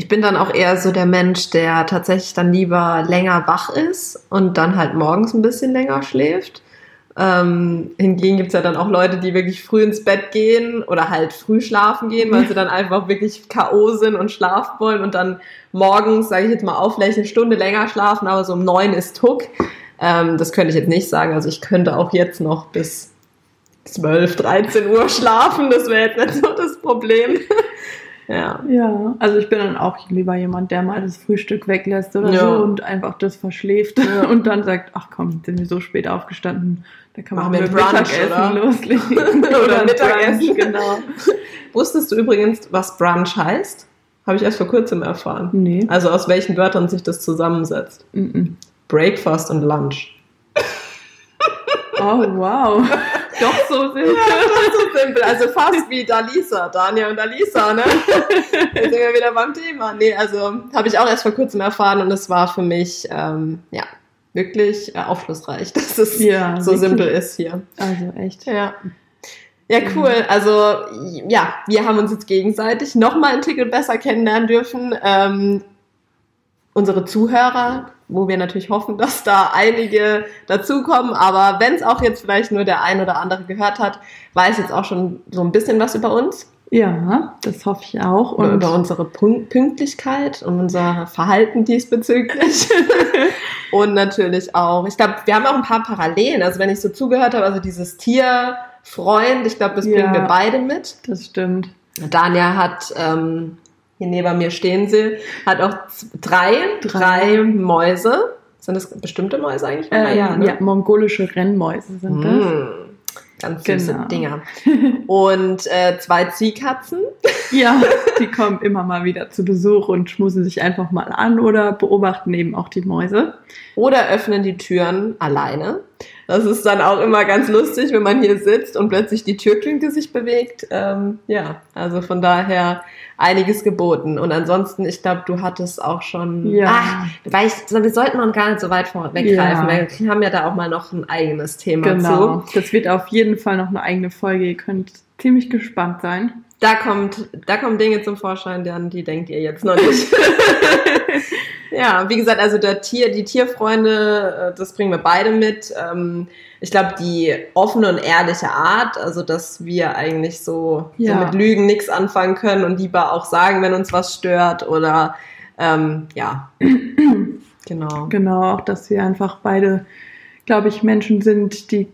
Ich bin dann auch eher so der Mensch, der tatsächlich dann lieber länger wach ist und dann halt morgens ein bisschen länger schläft. Ähm, hingegen gibt's ja dann auch Leute, die wirklich früh ins Bett gehen oder halt früh schlafen gehen, weil sie dann einfach wirklich K.O. sind und schlafen wollen und dann morgens, sage ich jetzt mal, auch vielleicht eine Stunde länger schlafen, aber so um neun ist Tuck. Ähm, das könnte ich jetzt nicht sagen. Also ich könnte auch jetzt noch bis 12, 13 Uhr schlafen. Das wäre jetzt nicht so das Problem. [LAUGHS] Ja. Ja, also ich bin dann auch lieber jemand, der mal das Frühstück weglässt oder ja. so und einfach das verschläft ja. [LAUGHS] und dann sagt, ach komm, sind wir so spät aufgestanden, da kann man mit Mittagessen oder? [LAUGHS] loslegen. oder, oder Mittagessen, genau. Wusstest du übrigens, was Brunch heißt? Habe ich erst vor kurzem erfahren. Nee. Also aus welchen Wörtern sich das zusammensetzt. Mm -mm. Breakfast und Lunch. Oh, wow. [LAUGHS] Doch so simpel. Ja, doch so simpel. Also fast wie Dalisa, Daniel und Dalisa, ne? [LAUGHS] Jetzt sind wir wieder beim Thema. Nee, also habe ich auch erst vor kurzem erfahren und es war für mich, ähm, ja, wirklich äh, aufschlussreich, [LAUGHS] dass es ja, so wirklich? simpel ist hier. Also echt. Ja. Ja, cool. Also ja, wir haben uns jetzt gegenseitig nochmal einen Ticket besser kennenlernen dürfen. Ähm, unsere Zuhörer wo wir natürlich hoffen, dass da einige dazukommen. Aber wenn es auch jetzt vielleicht nur der ein oder andere gehört hat, weiß jetzt auch schon so ein bisschen was über uns. Ja, das hoffe ich auch. Und über unsere Pünktlichkeit und unser Verhalten diesbezüglich. [LAUGHS] und natürlich auch, ich glaube, wir haben auch ein paar Parallelen. Also wenn ich so zugehört habe, also dieses Tierfreund, ich glaube, das ja, bringen wir beide mit. Das stimmt. Dania hat ähm, hier neben mir stehen sie, hat auch drei, drei, Mäuse. Sind das bestimmte Mäuse eigentlich? Äh, ja, ne? ja, mongolische Rennmäuse sind das. Mmh, ganz süße genau. Dinger. [LAUGHS] Und äh, zwei Ziehkatzen. Ja, [LAUGHS] die kommen immer mal wieder zu Besuch und schmusen sich einfach mal an oder beobachten eben auch die Mäuse. Oder öffnen die Türen alleine. Das ist dann auch immer ganz lustig, wenn man hier sitzt und plötzlich die Türklinke sich bewegt. Ähm, ja, also von daher einiges geboten. Und ansonsten, ich glaube, du hattest auch schon. Ja. Ach, weil ich, wir sollten noch gar nicht so weit vorweggreifen, ja. wir haben ja da auch mal noch ein eigenes Thema genau. zu. Das wird auf jeden Fall noch eine eigene Folge. Ihr könnt ziemlich gespannt sein. Da kommt, da kommen Dinge zum Vorschein, an die denkt ihr jetzt noch nicht. [LAUGHS] ja, wie gesagt, also der Tier, die Tierfreunde, äh, das bringen wir beide mit. Ähm, ich glaube, die offene und ehrliche Art, also dass wir eigentlich so, ja. so mit Lügen nichts anfangen können und lieber auch sagen, wenn uns was stört oder ähm, ja. [CLEARS THROAT] genau. Genau, auch dass wir einfach beide, glaube ich, Menschen sind, die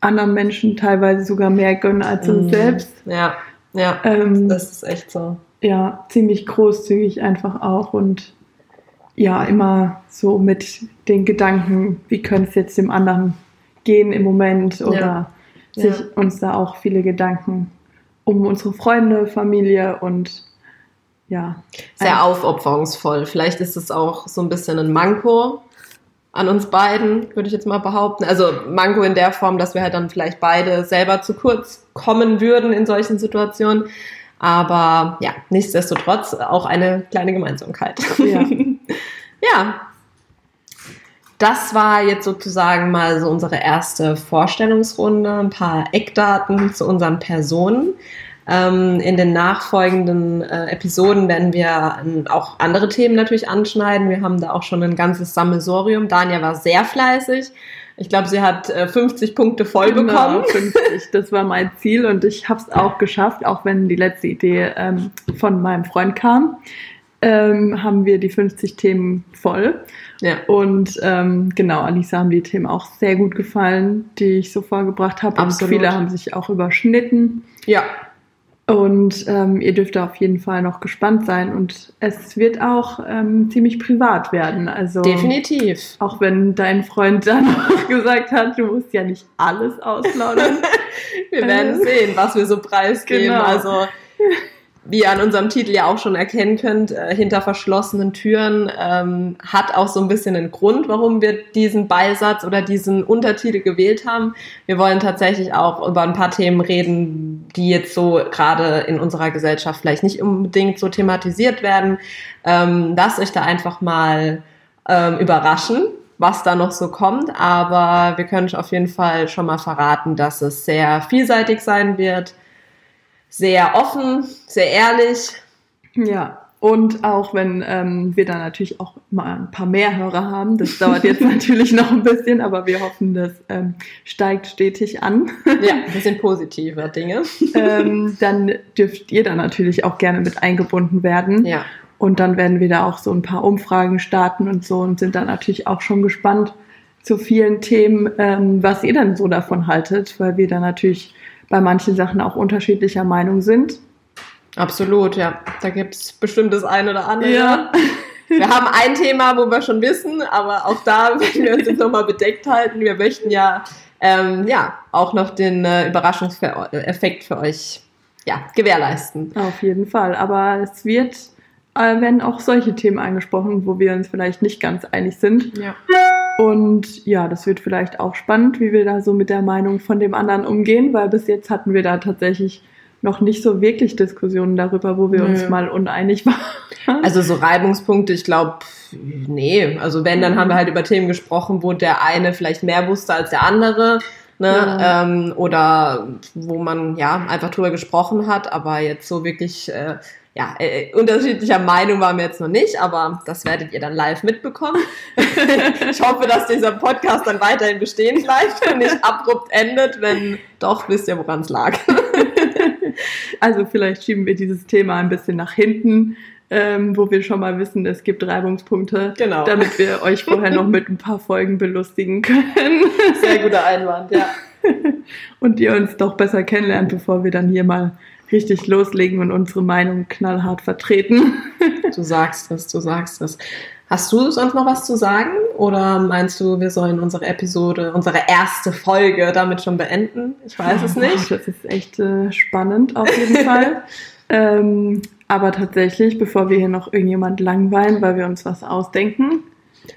anderen Menschen teilweise sogar mehr gönnen als uns mhm. selbst. Ja, ja, ähm, das ist echt so. Ja, ziemlich großzügig einfach auch und ja, immer so mit den Gedanken, wie könnte es jetzt dem anderen gehen im Moment oder ja. sich ja. uns da auch viele Gedanken um unsere Freunde, Familie und ja. Sehr aufopferungsvoll. Vielleicht ist es auch so ein bisschen ein Manko an uns beiden, würde ich jetzt mal behaupten. Also Manko in der Form, dass wir halt dann vielleicht beide selber zu kurz kommen würden in solchen Situationen. Aber ja, nichtsdestotrotz auch eine kleine Gemeinsamkeit. Ja. [LAUGHS] ja, das war jetzt sozusagen mal so unsere erste Vorstellungsrunde, ein paar Eckdaten zu unseren Personen. Ähm, in den nachfolgenden äh, Episoden werden wir ähm, auch andere Themen natürlich anschneiden. Wir haben da auch schon ein ganzes Sammelsorium. Dania war sehr fleißig. Ich glaube, sie hat äh, 50 Punkte voll genau, bekommen. 50, [LAUGHS] das war mein Ziel und ich habe es auch geschafft, auch wenn die letzte Idee ähm, von meinem Freund kam ähm, haben wir die 50 Themen voll. Ja. Und ähm, genau, Alisa haben die Themen auch sehr gut gefallen, die ich so vorgebracht habe. Und viele haben sich auch überschnitten. Ja. Und ähm, ihr dürft auf jeden Fall noch gespannt sein. Und es wird auch ähm, ziemlich privat werden. Also definitiv. Auch wenn dein Freund dann [LAUGHS] auch gesagt hat, du musst ja nicht alles auslaudern. [LAUGHS] wir werden sehen, was wir so preisgeben. Genau. Also wie ihr an unserem Titel ja auch schon erkennen könnt, äh, hinter verschlossenen Türen ähm, hat auch so ein bisschen einen Grund, warum wir diesen Beisatz oder diesen Untertitel gewählt haben. Wir wollen tatsächlich auch über ein paar Themen reden, die jetzt so gerade in unserer Gesellschaft vielleicht nicht unbedingt so thematisiert werden. Ähm, lasst euch da einfach mal ähm, überraschen was da noch so kommt, aber wir können auf jeden Fall schon mal verraten, dass es sehr vielseitig sein wird, sehr offen, sehr ehrlich. Ja, Und auch wenn ähm, wir dann natürlich auch mal ein paar mehr Hörer haben, das dauert jetzt [LAUGHS] natürlich noch ein bisschen, aber wir hoffen, das ähm, steigt stetig an. Ja, wir sind positive Dinge. [LAUGHS] ähm, dann dürft ihr da natürlich auch gerne mit eingebunden werden. Ja. Und dann werden wir da auch so ein paar Umfragen starten und so und sind dann natürlich auch schon gespannt zu vielen Themen, ähm, was ihr dann so davon haltet, weil wir da natürlich bei manchen Sachen auch unterschiedlicher Meinung sind. Absolut, ja. Da gibt's bestimmt das eine oder andere. Ja. Wir haben ein Thema, wo wir schon wissen, aber auch da [LAUGHS] werden wir uns jetzt nochmal bedeckt halten. Wir möchten ja, ähm, ja auch noch den äh, Überraschungseffekt für euch ja, gewährleisten. Auf jeden Fall. Aber es wird, äh, werden auch solche Themen angesprochen, wo wir uns vielleicht nicht ganz einig sind. Ja. Und ja, das wird vielleicht auch spannend, wie wir da so mit der Meinung von dem anderen umgehen, weil bis jetzt hatten wir da tatsächlich noch nicht so wirklich Diskussionen darüber, wo wir Nö. uns mal uneinig [LAUGHS] waren. Also so Reibungspunkte, ich glaube, nee. Also wenn, dann haben wir halt über Themen gesprochen, wo der eine vielleicht mehr wusste als der andere. Ne? Ja. Ähm, oder wo man ja einfach drüber gesprochen hat, aber jetzt so wirklich äh, ja, äh, unterschiedlicher Meinung waren wir jetzt noch nicht, aber das werdet ihr dann live mitbekommen. [LAUGHS] ich hoffe, dass dieser Podcast dann weiterhin bestehen bleibt und nicht abrupt endet. Wenn doch, wisst ihr, woran es lag. [LAUGHS] Also vielleicht schieben wir dieses Thema ein bisschen nach hinten, ähm, wo wir schon mal wissen, es gibt Reibungspunkte, Genau. damit wir euch vorher noch mit ein paar Folgen belustigen können Sehr guter Einwand, ja. [LAUGHS] und ihr uns doch besser kennenlernt, bevor wir dann hier mal richtig loslegen und unsere Meinung knallhart vertreten. [LAUGHS] Du sagst es, du sagst es. Hast du sonst noch was zu sagen? Oder meinst du, wir sollen unsere Episode, unsere erste Folge damit schon beenden? Ich weiß es Oh, nicht. Das ist echt äh, spannend auf jeden [LAUGHS] Fall. ähm, aber tatsächlich, bevor wir hier noch irgendjemand langweilen, weil wir uns was ausdenken,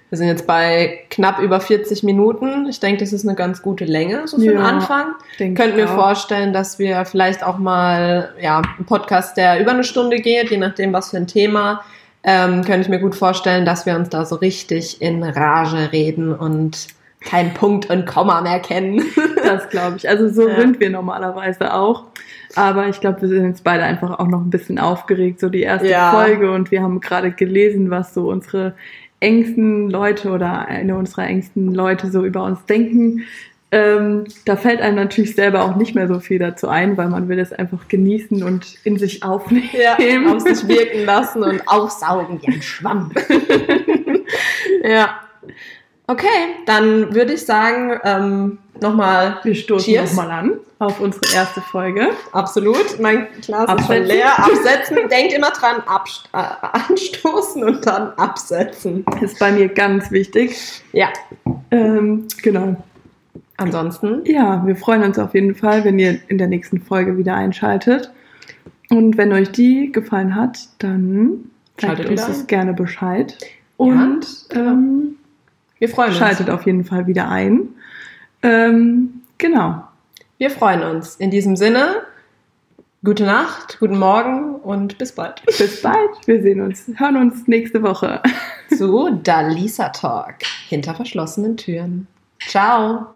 Wir sind jetzt bei knapp über 40 Minuten. Ich denke, das ist eine ganz gute Länge, so für den Ja, Anfang. denke Könnten wir vorstellen, dass wir vielleicht auch mal ja, einen Podcast, der über eine Stunde geht, je nachdem, was für ein Thema, ähm, könnte ich mir gut vorstellen, dass wir uns da so richtig in Rage reden und kein Punkt und Komma mehr kennen. [LAUGHS] Das glaube ich. Also so Ja. sind wir normalerweise auch. Aber ich glaube, wir sind jetzt beide einfach auch noch ein bisschen aufgeregt, so die erste Ja. Folge. Und wir haben gerade gelesen, was so unsere engsten Leute oder eine unserer engsten Leute so über uns denken. Ähm, da fällt einem natürlich selber auch nicht mehr so viel dazu ein, weil man will es einfach genießen und in sich aufnehmen. Ja, auf sich wirken lassen und aufsaugen wie ein Schwamm. [LAUGHS] [LAUGHS] ja. Okay, dann würde ich sagen, ähm, nochmal Wir stoßen nochmal an auf unsere erste Folge. absolut. Mein Glas ist schon Absetzen. leer. Absetzen. Denkt immer dran, äh, anstoßen und dann absetzen. Ist bei mir ganz wichtig. Ja. Ähm, genau. Ansonsten, Ja, wir freuen uns auf jeden Fall, wenn ihr in der nächsten Folge wieder einschaltet. Und wenn euch die gefallen hat, dann sagt Schaltet uns das gerne Bescheid. Und ähm, wir freuen uns. schaltet auf jeden Fall wieder ein. Ähm, genau. Wir freuen uns. In diesem Sinne, gute Nacht, guten Morgen und bis bald. Bis bald. Wir sehen uns, hören uns nächste Woche. zu Dalisa Talk hinter verschlossenen Türen. Ciao.